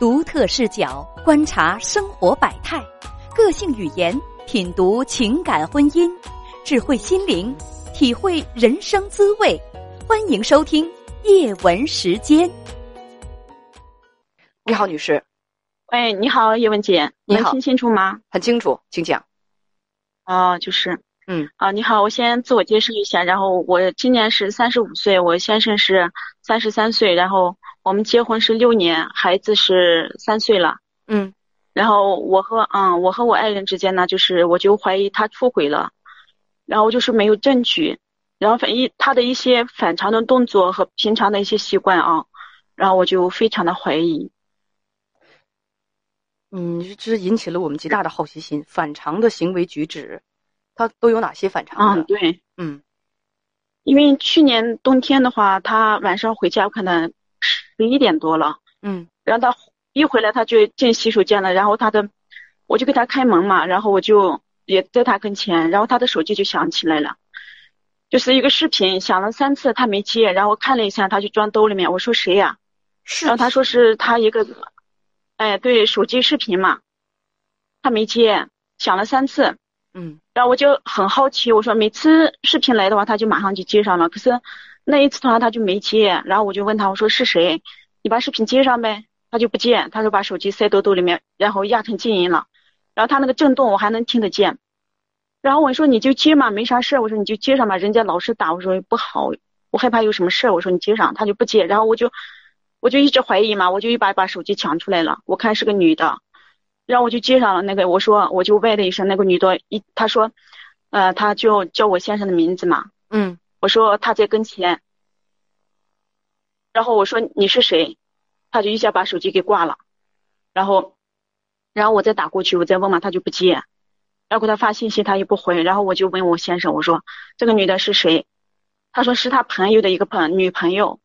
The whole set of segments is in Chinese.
独特视角观察生活百态，个性语言品读情感婚姻，智慧心灵体会人生滋味。欢迎收听叶文时间。你好，女士。喂，你好，叶文姐，你好，听清楚吗？很清楚，请讲。哦，就是，嗯，啊，你好，我先自我介绍一下，然后我今年是三十五岁，我先生是三十三岁，然后。我们结婚是六年，孩子是三岁了。嗯，然后我和嗯我和我爱人之间呢，就是我就怀疑他出轨了，然后就是没有证据，然后反一他的一些反常的动作和平常的一些习惯啊，然后我就非常的怀疑。嗯，这引起了我们极大的好奇心。反常的行为举止，他都有哪些反常的？嗯，对，嗯，因为去年冬天的话，他晚上回家可能。十一点多了，嗯，然后他一回来他就进洗手间了，然后他的，我就给他开门嘛，然后我就也在他跟前，然后他的手机就响起来了，就是一个视频，响了三次他没接，然后看了一下他就装兜里面，我说谁呀？是，然后他说是他一个，哎，对，手机视频嘛，他没接，响了三次，嗯，然后我就很好奇，我说每次视频来的话他就马上就接上了，可是。那一次的话，他就没接，然后我就问他，我说是谁？你把视频接上呗。他就不接，他就把手机塞兜兜里面，然后压成静音了。然后他那个震动我还能听得见。然后我说你就接嘛，没啥事。我说你就接上吧，人家老是打，我说不好，我害怕有什么事。我说你接上，他就不接。然后我就我就一直怀疑嘛，我就一把把手机抢出来了，我看是个女的，然后我就接上了那个，我说我就喂了一声，那个女的一她说，呃，她就叫我先生的名字嘛，嗯。我说他在跟前，然后我说你是谁，他就一下把手机给挂了，然后，然后我再打过去，我再问嘛，他就不接，然后给他发信息他也不回，然后我就问我先生，我说这个女的是谁？他说是他朋友的一个朋女朋友。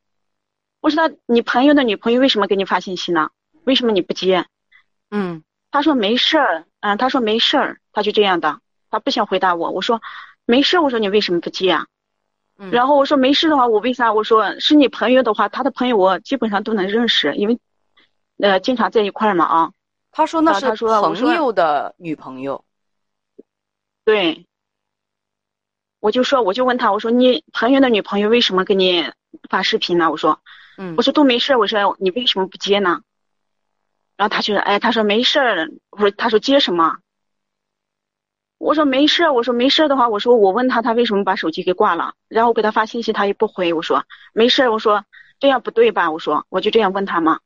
我说他你朋友的女朋友为什么给你发信息呢？为什么你不接？嗯，他说没事儿，嗯，他说没事儿，他就这样的，他不想回答我。我说没事儿，我说你为什么不接啊？然后我说没事的话，我为啥？我说是你朋友的话，他的朋友我基本上都能认识，因为呃经常在一块儿嘛啊。他说那是朋友的女朋友。对。我就说，我就问他，我说你朋友的女朋友为什么给你发视频呢？我说，嗯，我说都没事，我说你为什么不接呢？然后他就说，哎，他说没事儿，我说他说接什么？我说没事，我说没事的话，我说我问他，他为什么把手机给挂了？然后我给他发信息，他也不回。我说没事，我说这样不对吧？我说我就这样问他嘛，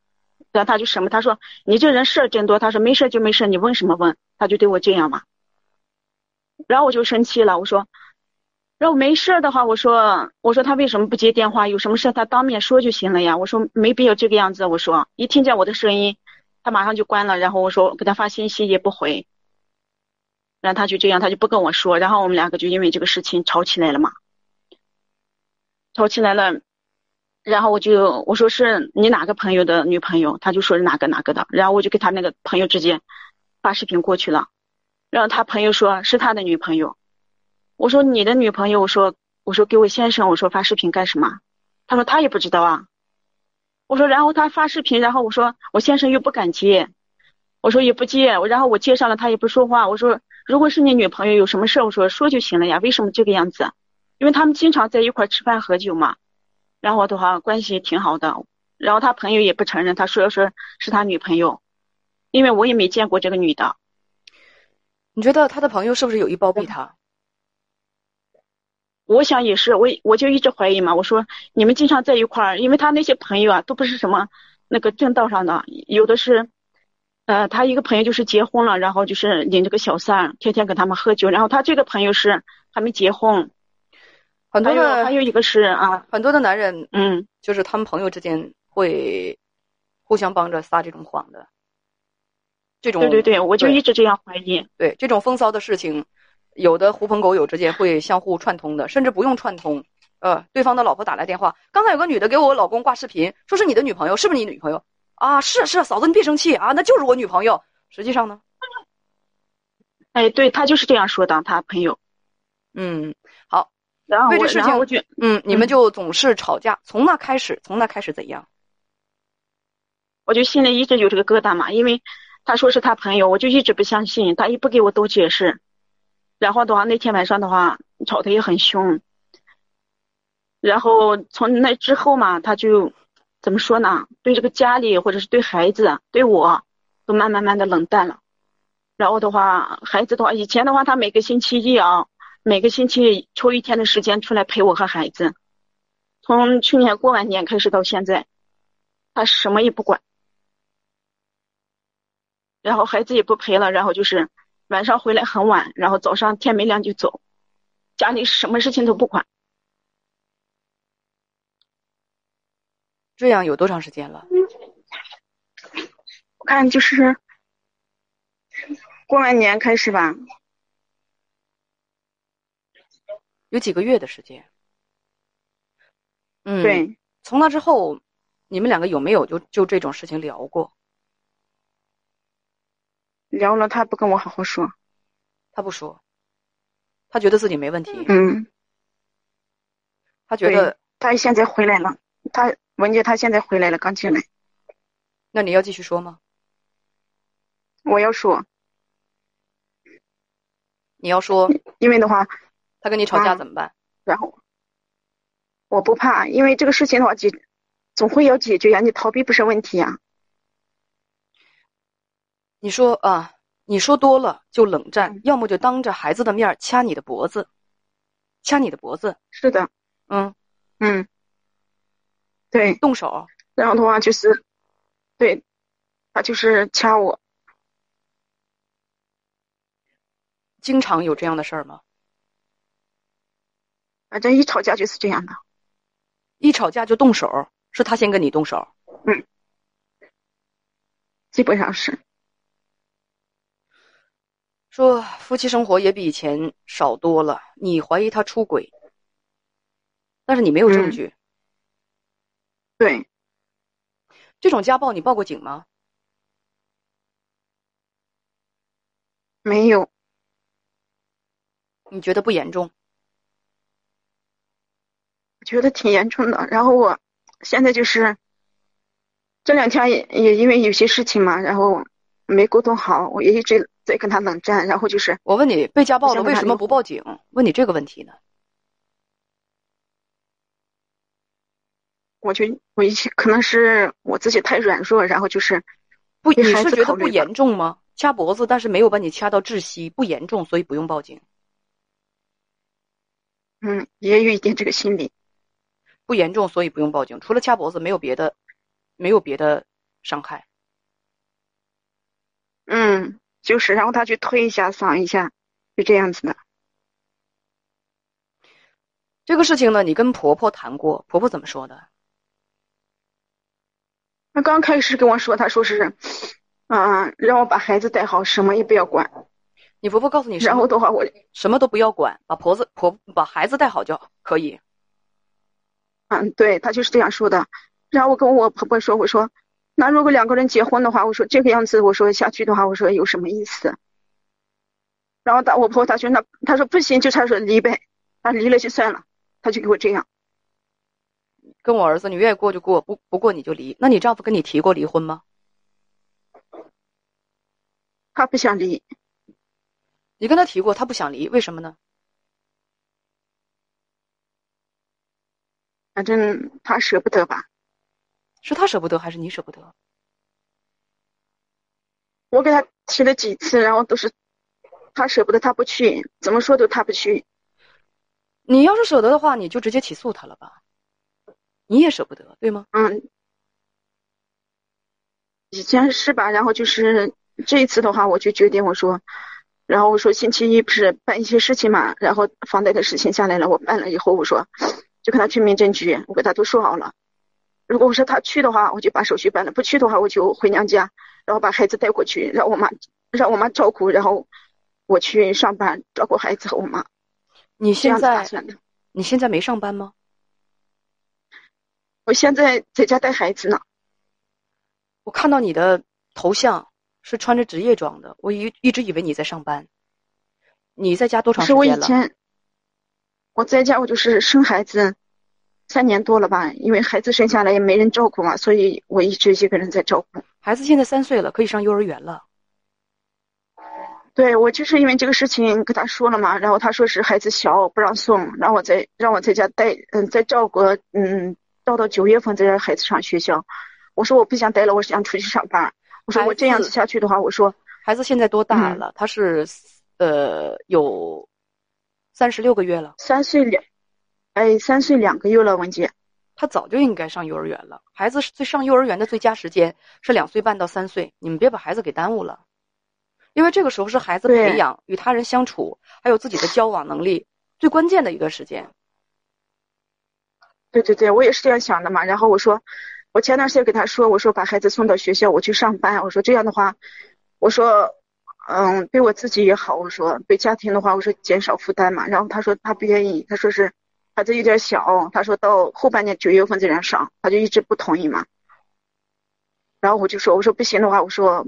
然后他就什么？他说你这人事真多。他说没事就没事，你问什么问？他就对我这样嘛。然后我就生气了，我说，然后没事的话，我说我说他为什么不接电话？有什么事他当面说就行了呀。我说没必要这个样子。我说一听见我的声音，他马上就关了。然后我说给他发信息也不回。然后他就这样，他就不跟我说，然后我们两个就因为这个事情吵起来了嘛，吵起来了，然后我就我说是你哪个朋友的女朋友，他就说是哪个哪个的，然后我就给他那个朋友直接发视频过去了，然后他朋友说是他的女朋友，我说你的女朋友，我说我说给我先生，我说发视频干什么？他说他也不知道啊，我说然后他发视频，然后我说我先生又不敢接，我说也不接，然后我接上了他也不说话，我说。如果是你女朋友有什么事，我说说就行了呀。为什么这个样子？因为他们经常在一块吃饭喝酒嘛，然后的话关系挺好的。然后他朋友也不承认，他说说是他女朋友，因为我也没见过这个女的。你觉得他的朋友是不是有意包庇他？我想也是，我我就一直怀疑嘛。我说你们经常在一块儿，因为他那些朋友啊都不是什么那个正道上的，有的是。呃，他一个朋友就是结婚了，然后就是领着个小三，天天跟他们喝酒。然后他这个朋友是还没结婚，很多的还有一个是啊，很多的男人，嗯，就是他们朋友之间会互相帮着撒这种谎的，这种对对对，我就一直这样怀疑。对这种风骚的事情，有的狐朋狗友之间会相互串通的，甚至不用串通，呃，对方的老婆打来电话，刚才有个女的给我老公挂视频，说是你的女朋友，是不是你女朋友？啊，是是，嫂子你别生气啊，那就是我女朋友。实际上呢，哎，对他就是这样说的，他朋友。嗯，好。然后为这事情，我就嗯，你们就总是吵架。从那开始，从那开始怎样？我就心里一直有这个疙瘩嘛，因为他说是他朋友，我就一直不相信，他也不给我多解释。然后的话，那天晚上的话吵得也很凶。然后从那之后嘛，他就怎么说呢？对这个家里或者是对孩子、对我，都慢慢慢的冷淡了。然后的话，孩子的话，以前的话，他每个星期一啊，每个星期抽一天的时间出来陪我和孩子。从去年过完年开始到现在，他什么也不管，然后孩子也不陪了，然后就是晚上回来很晚，然后早上天没亮就走，家里什么事情都不管。这样有多长时间了？我看就是过完年开始吧，有几个月的时间。嗯，对，从那之后，你们两个有没有就就这种事情聊过？聊了，他不跟我好好说。他不说，他觉得自己没问题。嗯，他觉得他现在回来了，他文杰他现在回来了，刚进来。那你要继续说吗？我要说，你要说，因为的话，他跟你吵架啊怎么办？然后我不怕，因为这个事情的话解总会要解决呀，你逃避不是问题呀。你说啊，你说多了就冷战，嗯要么就当着孩子的面掐你的脖子，掐你的脖子，是的，嗯，嗯，对，动手。然后的话就是，对，他就是掐我，经常有这样的事儿吗？反正一吵架就是这样的。一吵架就动手，是他先跟你动手。嗯基本上是，说夫妻生活也比以前少多了，你怀疑他出轨，但是你没有证嗯据。对，这种家暴你报过警吗？没有，你觉得不严重？我觉得挺严重的。然后我现在就是这两天也也因为有些事情嘛，然后没沟通好，我也一直在跟他冷战。然后就是我问你，被家暴了为什么不报警？问你这个问题呢？我觉我一些可能是我自己太软弱，然后就是不，你是觉得不严重吗？掐脖子，但是没有把你掐到窒息，不严重，所以不用报警。嗯也有一点这个心理。不严重，所以不用报警。除了掐脖子，没有别的，没有别的伤害。嗯，就是然后他去推一下搡一下，就这样子的。这个事情呢，你跟婆婆谈过，婆婆怎么说的？他刚开始跟我说，他说是，嗯、让我把孩子带好，什么也不要管。你婆婆告诉你然后的话，我什么都不要管，把婆子婆把孩子带好就可以。嗯，对他就是这样说的。然后我跟我婆婆说，我说，那如果两个人结婚的话，我说这个样子，我说下去的话，我说有什么意思？然后他我婆婆她说那她说不行，就她说离呗，那离了就算了，她就给我这样。跟我儿子，你愿意过就过，不不过你就离。那你丈夫跟你提过离婚吗？他不想离，你跟他提过，他不想离，为什么呢？反正他舍不得吧。是他舍不得，还是你舍不得？我给他提了几次，然后都是他舍不得，他不去，怎么说都他不去。你要是舍得的话，你就直接起诉他了吧。你也舍不得，对吗？嗯，以前是吧？然后就是这一次的话，我就决定我说，然后我说星期一不是办一些事情嘛，然后房贷的事情下来了，我办了以后，我说就跟他去民政局，我给他都说好了。如果我说他去的话，我就把手续办了；不去的话，我就回娘家，然后把孩子带过去，让我妈让我妈照顾，然后我去上班照顾孩子和我妈。你现在。你现在没上班吗？我现在在家带孩子呢。我看到你的头像是穿着职业装的，我一一直以为你在上班。你在家多长时间是我以？前我在家，我就是生孩子，三年多了吧，因为孩子生下来也没人照顾嘛，所以我一直一个人在照顾。孩子现在三岁了，可以上幼儿园了。对我就是因为这个事情跟他说了嘛，然后他说是孩子小不让送，让我在让我在家带，嗯，在照顾，嗯，到到九月份再让孩子上学校。我说我不想待了，我想出去上班。我说我这样子下去的话，我说孩子现在多大了？他是呃有三十六个月了，三岁两，哎，三岁两个月了，文姐。他早就应该上幼儿园了。孩子最上幼儿园的最佳时间是两岁半到三岁，你们别把孩子给耽误了。因为这个时候是孩子培养与他人相处，还有自己的交往能力最关键的一个时间。对对对，我也是这样想的嘛。然后我说，我前段时间给他说，我说把孩子送到学校，我去上班。我说这样的话，我说，嗯，对我自己也好。我说对家庭的话，我说减少负担嘛。然后他说他不愿意，他说是孩子有点小，他说到后半年九月份再让上，他就一直不同意嘛。然后我就说，我说不行的话，我说。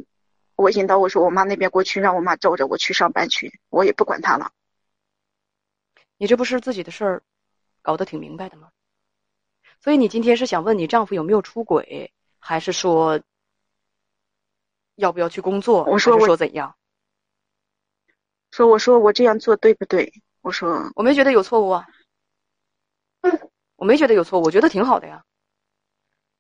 我引导我说我妈那边过去，让我妈照着我去上班去，我也不管他了。你这不是自己的事儿，搞得挺明白的吗？所以你今天是想问你丈夫有没有出轨，还是说要不要去工作？我说我说怎样？说我说我这样做对不对？我说我没觉得有错误啊，我没觉得有错误，我觉得挺好的呀。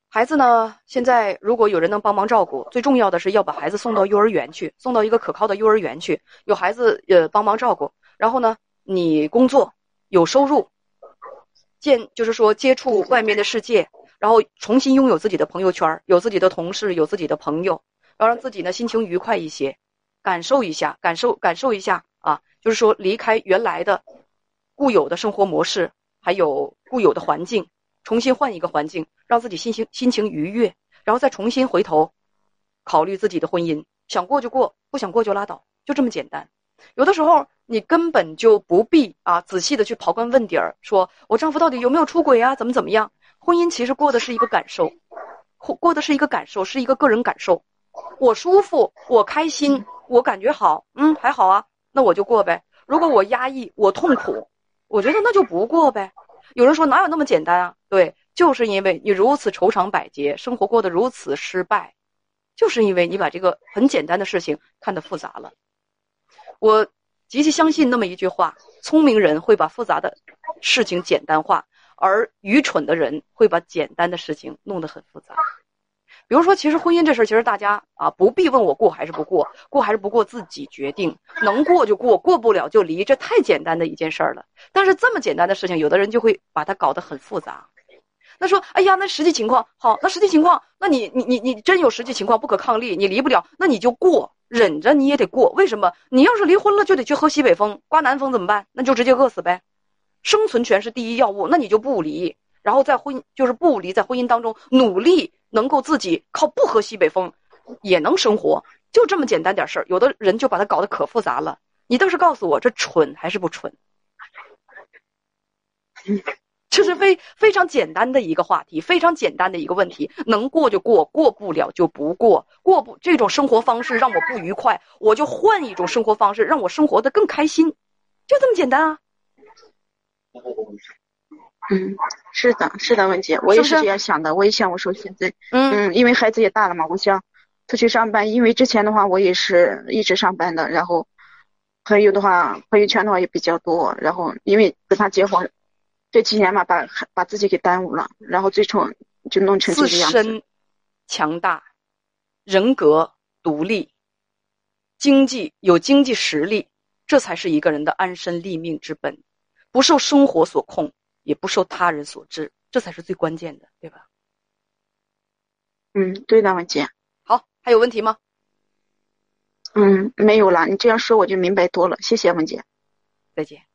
孩子呢？现在如果有人能帮忙照顾，最重要的是要把孩子送到幼儿园去，送到一个可靠的幼儿园去，有孩子呃帮忙照顾。然后呢，你工作有收入，见就是说接触外面的世界，然后重新拥有自己的朋友圈，有自己的同事，有自己的朋友，然后让自己呢心情愉快一些，感受一下，感受感受一下啊，就是说离开原来的固有的生活模式，还有固有的环境。重新换一个环境，让自己心情心情愉悦，然后再重新回头考虑自己的婚姻。想过就过，不想过就拉倒，就这么简单。有的时候你根本就不必啊，仔细的去刨根问底儿，说我丈夫到底有没有出轨啊？怎么怎么样？婚姻其实过的是一个感受，过过的是一个感受，是一个个人感受。我舒服，我开心，我感觉好，嗯，还好啊，那我就过呗。如果我压抑，我痛苦，我觉得那就不过呗。有人说哪有那么简单啊？对，就是因为你如此愁肠百结，生活过得如此失败，就是因为你把这个很简单的事情看得复杂了。我极其相信那么一句话：聪明人会把复杂的事情简单化，而愚蠢的人会把简单的事情弄得很复杂。比如说，其实婚姻这事儿，其实大家啊不必问我过还是不过，过还是不过自己决定，能过就过，过不了就离，这太简单的一件事儿了。但是这么简单的事情，有的人就会把它搞得很复杂。那说，哎呀，那实际情况好，那实际情况，那你你你你真有实际情况不可抗力，你离不了，那你就过，忍着你也得过。为什么？你要是离婚了，就得去喝西北风，刮南风怎么办？那就直接饿死呗。生存权是第一要务，那你就不离。然后在婚就是不离，在婚姻当中努力，能够自己靠不喝西北风，也能生活，就这么简单点事儿。有的人就把它搞得可复杂了。你倒是告诉我，这蠢还是不蠢？这是非非常简单的一个话题，非常简单的一个问题。能过就过，过不了就不过。过不这种生活方式让我不愉快，我就换一种生活方式，让我生活的更开心，就这么简单啊。嗯，是的，是的，文姐，我也是这样想的。我也想，我说现在，嗯，因为孩子也大了嘛，我想出去上班。因为之前的话，我也是一直上班的，然后朋友的话，朋友圈的话也比较多。然后因为跟他结婚这几年嘛，把把自己给耽误了，然后最终就弄成这个样子。自身强大，人格独立，经济有经济实力，这才是一个人的安身立命之本，不受生活所控。也不受他人所制，这才是最关键的，对吧？嗯，对的，文姐。好，还有问题吗？嗯，没有了。你这样说我就明白多了，谢谢文姐。再见。